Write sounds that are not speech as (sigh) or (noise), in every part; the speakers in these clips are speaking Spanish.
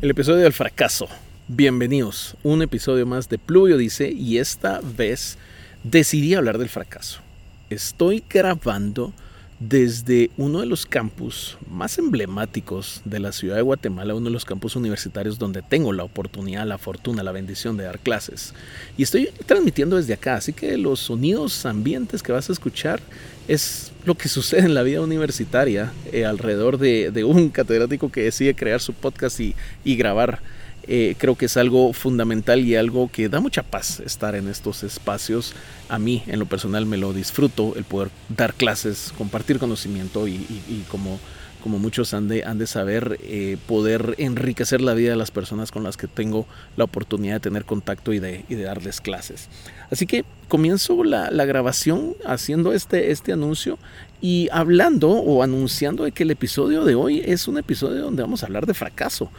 El episodio del fracaso. Bienvenidos. Un episodio más de Pluvio dice y esta vez decidí hablar del fracaso. Estoy grabando desde uno de los campus más emblemáticos de la ciudad de Guatemala, uno de los campus universitarios donde tengo la oportunidad, la fortuna, la bendición de dar clases. Y estoy transmitiendo desde acá, así que los sonidos ambientes que vas a escuchar es lo que sucede en la vida universitaria eh, alrededor de, un catedrático que decide crear su podcast y, y grabar eh, creo que es algo fundamental y algo que da mucha paz estar en estos espacios. A mí, en lo personal, me lo disfruto, el poder dar clases, compartir conocimiento y, como, como muchos han de, han de saber, eh, poder enriquecer la vida de las personas con las que tengo la oportunidad de tener contacto y de, y de darles clases. Así que comienzo la, la, grabación haciendo este, este anuncio y hablando o anunciando de que el episodio de hoy es un episodio donde vamos a hablar de fracaso.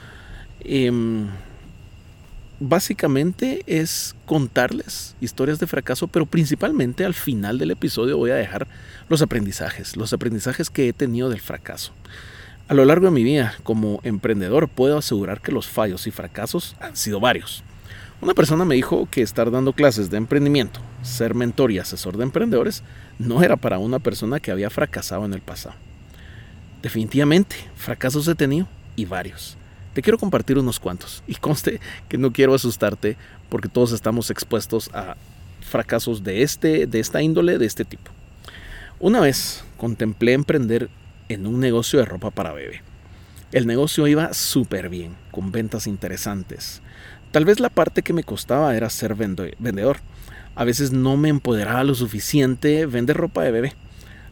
Em, básicamente es contarles historias de fracaso, pero principalmente al final del episodio voy a dejar los aprendizajes, los aprendizajes que he tenido del fracaso. A lo largo de mi vida como emprendedor puedo asegurar que los fallos y fracasos han sido varios. Una persona me dijo que estar dando clases de emprendimiento, ser mentor y asesor de emprendedores, no era para una persona que había fracasado en el pasado. Definitivamente, fracasos he tenido y varios. Te quiero compartir unos cuantos y conste que no quiero asustarte porque todos estamos expuestos a fracasos de, este, de esta índole, de este tipo. Una vez contemplé emprender en un negocio de ropa para bebé. El negocio iba súper bien, con ventas interesantes. Tal vez la parte que me costaba era ser vendedor. A veces no me empoderaba lo suficiente vender ropa de bebé.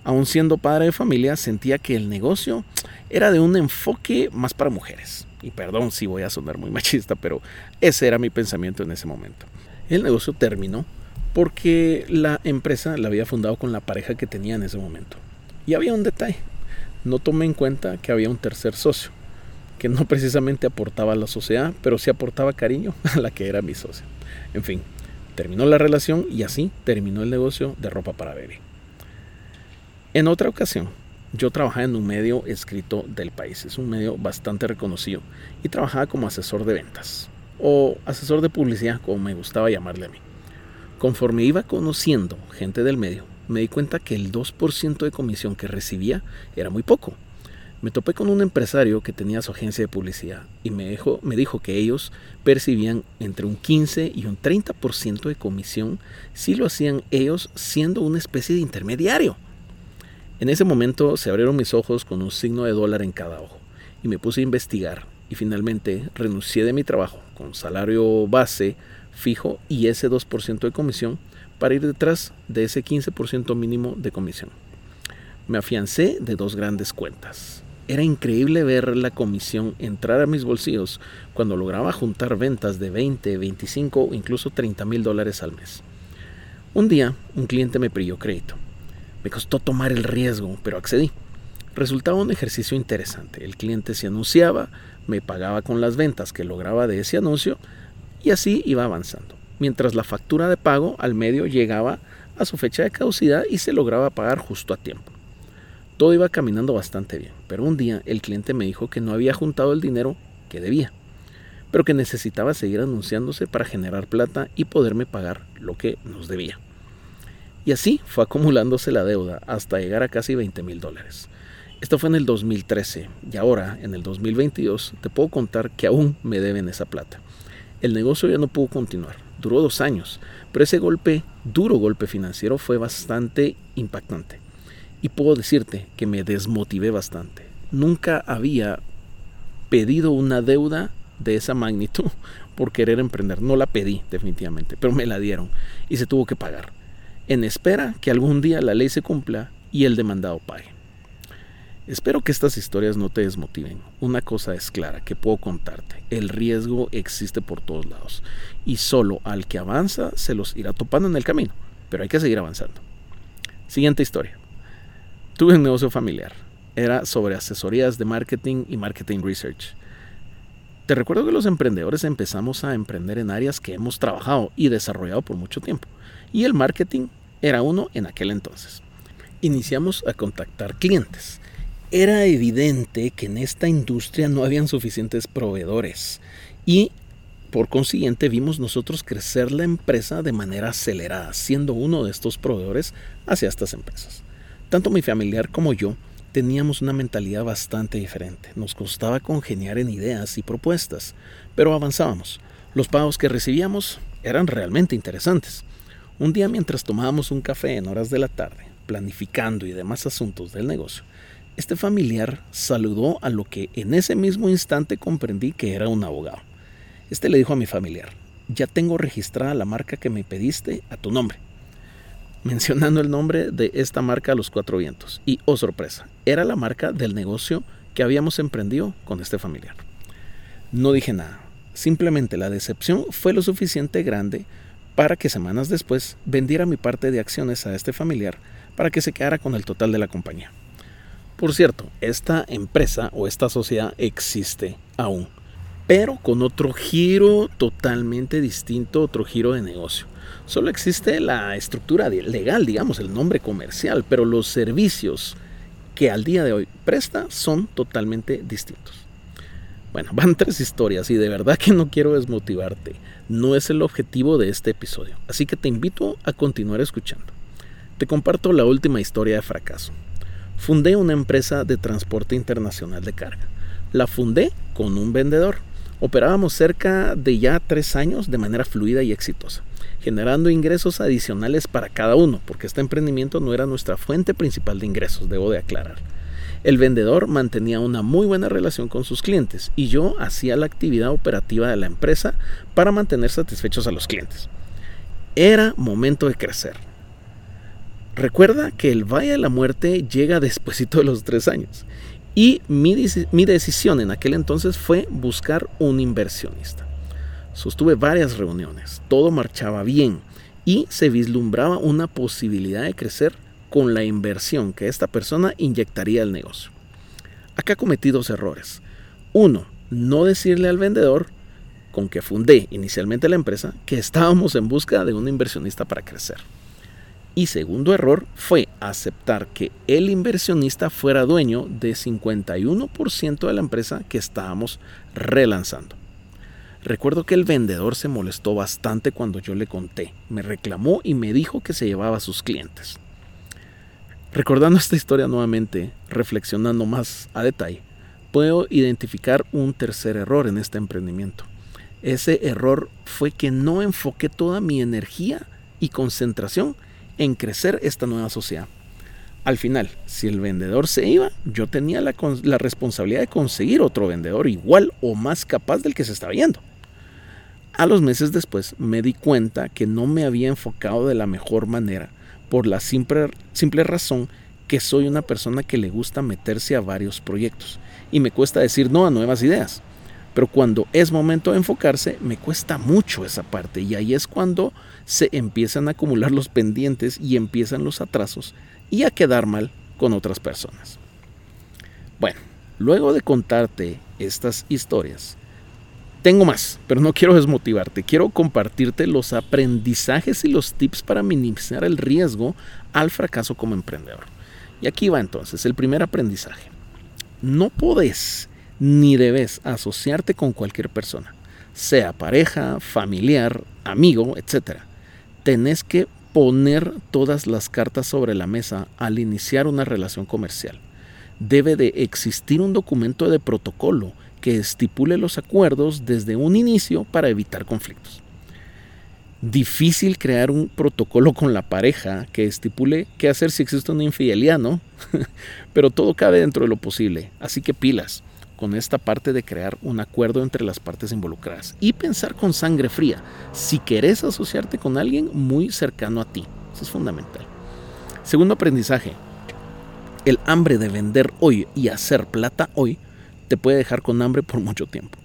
Aún siendo padre de familia, sentía que el negocio era de un enfoque más para mujeres. Y perdón si voy a sonar muy (laughs) machista, pero ese era mi pensamiento en ese momento. El negocio terminó porque la empresa la había fundado con la pareja que tenía en ese momento. Y había un detalle. No tomé en cuenta que había un tercer socio, que no precisamente aportaba a la sociedad, pero sí aportaba cariño (laughs) a la que era mi socio. En fin, terminó la relación y así terminó el negocio de ropa para bebé. En otra ocasión, yo trabajaba en un medio escrito del país, es un medio bastante reconocido, y trabajaba como asesor de ventas, o asesor de publicidad, como me gustaba llamarle a mí. Conforme iba conociendo gente del medio, me di cuenta que el 2% de comisión que recibía era muy poco. Me topé con un empresario que tenía su agencia de publicidad y me dijo, me dijo que ellos percibían entre un 15 y un 30% de comisión si lo hacían ellos siendo una especie de intermediario. En ese momento se abrieron mis ojos con un signo de dólar en cada ojo y me puse a investigar y finalmente renuncié de mi trabajo con salario base fijo y ese 2% de comisión para ir detrás de ese 15% mínimo de comisión. Me afiancé de dos grandes cuentas. Era increíble ver la comisión entrar a mis bolsillos cuando lograba juntar ventas de 20, 25 o incluso 30 mil dólares al mes. Un día un cliente me pidió crédito me costó tomar el riesgo, pero accedí. Resultaba un ejercicio interesante. El cliente se anunciaba, me pagaba con las ventas que lograba de ese anuncio y así iba avanzando. Mientras la factura de pago al medio llegaba a su fecha de caducidad y se lograba pagar justo a tiempo. Todo iba caminando bastante bien, pero un día el cliente me dijo que no había juntado el dinero que debía, pero que necesitaba seguir anunciándose para generar plata y poderme pagar lo que nos debía. Y así fue acumulándose la deuda hasta llegar a casi 20 mil dólares. Esto fue en el 2013 y ahora, en el 2022, te puedo contar que aún me deben esa plata. El negocio ya no pudo continuar, duró dos años, pero ese golpe, duro golpe financiero, fue bastante impactante. Y puedo decirte que me desmotivé bastante. Nunca había pedido una deuda de esa magnitud (laughs) por querer emprender. No la pedí definitivamente, pero me la dieron y se tuvo que pagar en espera que algún día la ley se cumpla y el demandado pague. Espero que estas historias no te desmotiven. Una cosa es clara que puedo contarte. El riesgo existe por todos lados y solo al que avanza se los irá topando en el camino, pero hay que seguir avanzando. Siguiente historia. Tuve un negocio familiar. Era sobre asesorías de marketing y marketing research. Te recuerdo que los emprendedores empezamos a emprender en áreas que hemos trabajado y desarrollado por mucho tiempo. Y el marketing era uno en aquel entonces. Iniciamos a contactar clientes Era evidente que en esta industria no habían suficientes proveedores y por consiguiente vimos nosotros crecer la empresa de manera acelerada, siendo uno de estos proveedores hacia estas empresas. Tanto mi familiar como yo teníamos una mentalidad bastante diferente. Nos costaba congeniar en ideas y propuestas, pero avanzábamos. Los pagos que recibíamos eran realmente interesantes. Un día mientras tomábamos un café en horas de la tarde, planificando y demás asuntos del negocio, este familiar saludó a lo que en ese mismo instante comprendí que era un abogado. Este le dijo a mi familiar, ya tengo registrada la marca que me pediste a tu nombre mencionando el nombre de esta marca a los cuatro vientos. Y, oh sorpresa, era la marca del negocio que habíamos emprendido con este familiar. No dije nada, simplemente la decepción fue lo suficiente grande para que semanas después vendiera mi parte de acciones a este familiar para que se quedara con el total de la compañía. Por cierto, esta empresa o esta sociedad existe aún, pero con otro giro totalmente distinto, otro giro de negocio. Solo existe la estructura legal, digamos, el nombre comercial, pero los servicios que al día de hoy presta son totalmente distintos. Bueno, van tres historias y de verdad que no quiero desmotivarte. No es el objetivo de este episodio. Así que te invito a continuar escuchando. Te comparto la última historia de fracaso. Fundé una empresa de transporte internacional de carga. La fundé con un vendedor. Operábamos cerca de ya tres años de manera fluida y exitosa generando ingresos adicionales para cada uno, porque este emprendimiento no era nuestra fuente principal de ingresos, debo de aclarar. El vendedor mantenía una muy buena relación con sus clientes y yo hacía la actividad operativa de la empresa para mantener satisfechos a los clientes. Era momento de crecer. Recuerda que el Valle de la Muerte llega después de los tres años y mi, mi decisión en aquel entonces fue buscar un inversionista. Sostuve varias reuniones, todo marchaba bien y se vislumbraba una posibilidad de crecer con la inversión que esta persona inyectaría al negocio. Acá cometí dos errores. Uno, no decirle al vendedor con que fundé inicialmente la empresa que estábamos en busca de un inversionista para crecer. Y segundo error fue aceptar que el inversionista fuera dueño de 51% de la empresa que estábamos relanzando. Recuerdo que el vendedor se molestó bastante cuando yo le conté, me reclamó y me dijo que se llevaba a sus clientes. Recordando esta historia nuevamente, reflexionando más a detalle, puedo identificar un tercer error en este emprendimiento. Ese error fue que no enfoqué toda mi energía y concentración en crecer esta nueva sociedad. Al final, si el vendedor se iba, yo tenía la, la, responsabilidad de conseguir otro vendedor igual o más capaz del que se estaba yendo. A los meses después me di cuenta que no me había enfocado de la mejor manera por la simple, simple razón que soy una persona que le gusta meterse a varios proyectos y me cuesta decir no a nuevas ideas. Pero cuando es momento de enfocarse, me cuesta mucho esa parte y ahí es cuando se empiezan a acumular los pendientes y empiezan los atrasos y a quedar mal con otras personas. Bueno, luego de contarte estas historias, tengo más, pero no quiero desmotivarte. Quiero compartirte los aprendizajes y los tips para minimizar el riesgo al fracaso como emprendedor. Y aquí va entonces el primer aprendizaje. No podés ni debes asociarte con cualquier persona, sea pareja, familiar, amigo, etc. Tenés que poner todas las cartas sobre la mesa al iniciar una relación comercial. Debe de existir un documento de protocolo que estipule los acuerdos desde un inicio para evitar conflictos. Difícil crear un protocolo con la pareja que estipule qué hacer si existe una infidelidad, ¿no? (laughs) Pero todo cabe dentro de lo posible, así que pilas con esta parte de crear un acuerdo entre las partes involucradas y pensar con sangre fría si querés asociarte con alguien muy cercano a ti. Eso es fundamental. Segundo aprendizaje, el hambre de vender hoy y hacer plata hoy te puede dejar con hambre por mucho tiempo.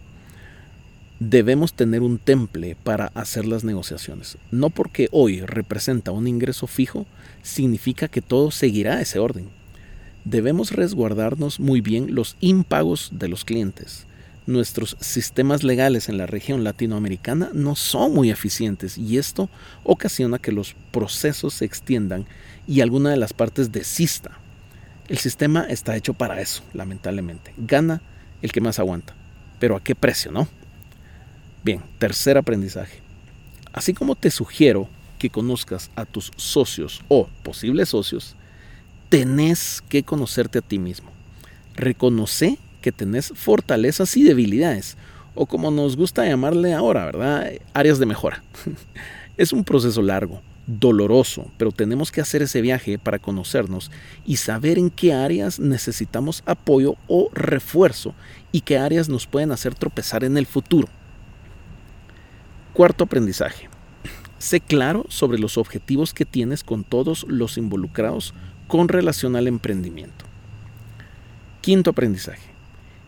Debemos tener un temple para hacer las negociaciones. No porque hoy representa un ingreso fijo, significa que todo seguirá ese orden. Debemos resguardarnos muy bien los impagos de los clientes. Nuestros sistemas legales en la región latinoamericana no son muy eficientes y esto ocasiona que los procesos se extiendan y alguna de las partes desista El sistema está hecho para eso, lamentablemente. Gana el que más aguanta. Pero ¿a qué precio, no? Bien, tercer aprendizaje. Así como te sugiero que conozcas a tus socios o posibles socios, tenés que conocerte a ti mismo. Reconoce que tenés fortalezas y debilidades, o como nos gusta llamarle ahora, ¿verdad? Áreas de mejora. (laughs) es un proceso largo, doloroso, pero tenemos que hacer ese viaje para conocernos y saber en qué áreas necesitamos apoyo o refuerzo y qué áreas nos pueden hacer tropezar en el futuro. Cuarto aprendizaje. Sé claro sobre los objetivos que tienes con todos los involucrados con relación al emprendimiento. Quinto aprendizaje.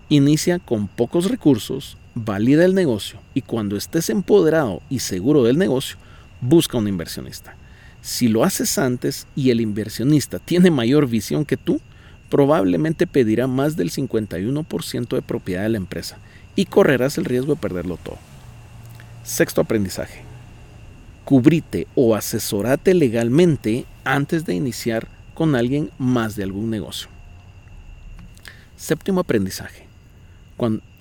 Inicia con pocos recursos, valida el negocio y cuando estés empoderado y seguro del negocio, busca un inversionista. Si lo haces antes y el inversionista tiene mayor visión que tú, probablemente pedirá más del 51% de propiedad de la empresa y correrás el riesgo de perderlo todo. Sexto aprendizaje. Cubrite o asesorate legalmente antes de iniciar con alguien más de algún negocio. Séptimo aprendizaje.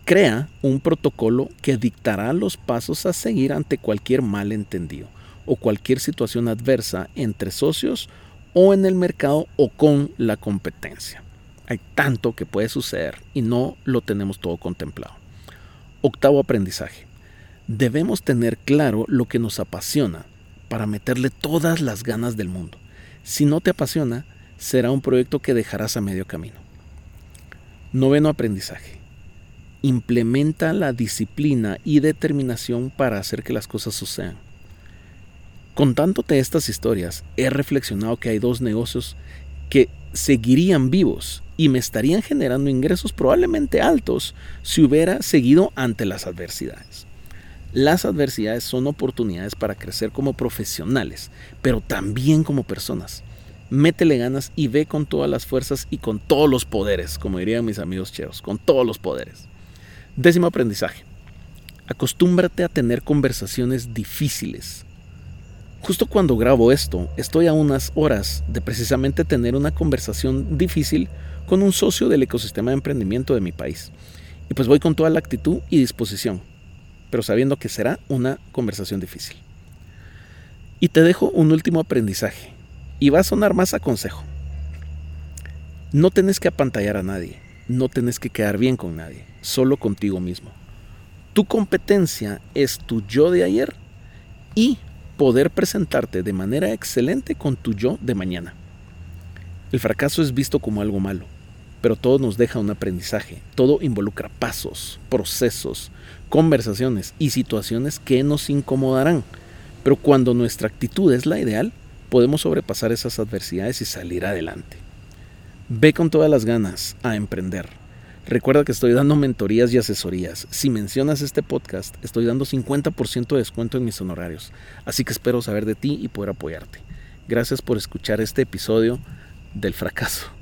Crea un protocolo que dictará los pasos a seguir ante cualquier malentendido o cualquier situación adversa entre socios o en el mercado o con la competencia. Hay tanto que puede suceder y no lo tenemos todo contemplado. Octavo aprendizaje. Debemos tener claro lo que nos apasiona para meterle todas las ganas del mundo. Si no te apasiona, será un proyecto que dejarás a medio camino. Noveno aprendizaje. Implementa la disciplina y determinación para hacer que las cosas sucedan. Contándote estas historias, he reflexionado que hay dos negocios que seguirían vivos y me estarían generando ingresos probablemente altos si hubiera seguido ante las adversidades. Las adversidades son oportunidades para crecer como profesionales, pero también como personas. Métele ganas y ve con todas las fuerzas y con todos los poderes, como dirían mis amigos cheros, con todos los poderes. Décimo aprendizaje. Acostúmbrate a tener conversaciones difíciles. Justo cuando grabo esto, estoy a unas horas de precisamente tener una conversación difícil con un socio del ecosistema de emprendimiento de mi país. Y pues voy con toda la actitud y disposición pero sabiendo que será una conversación difícil. Y te dejo un último aprendizaje, y va a sonar más a consejo. No tenés que apantallar a nadie, no tenés que quedar bien con nadie, solo contigo mismo. Tu competencia es tu yo de ayer y poder presentarte de manera excelente con tu yo de mañana. El fracaso es visto como algo malo, pero todo nos deja un aprendizaje. Todo involucra pasos, procesos, conversaciones y situaciones que nos incomodarán. Pero cuando nuestra actitud es la ideal, podemos sobrepasar esas adversidades y salir adelante. Ve con todas las ganas a emprender. Recuerda que estoy dando mentorías y asesorías. Si mencionas este podcast, estoy dando 50% de descuento en mis honorarios. Así que espero saber de ti y poder apoyarte. Gracias por escuchar este episodio del fracaso.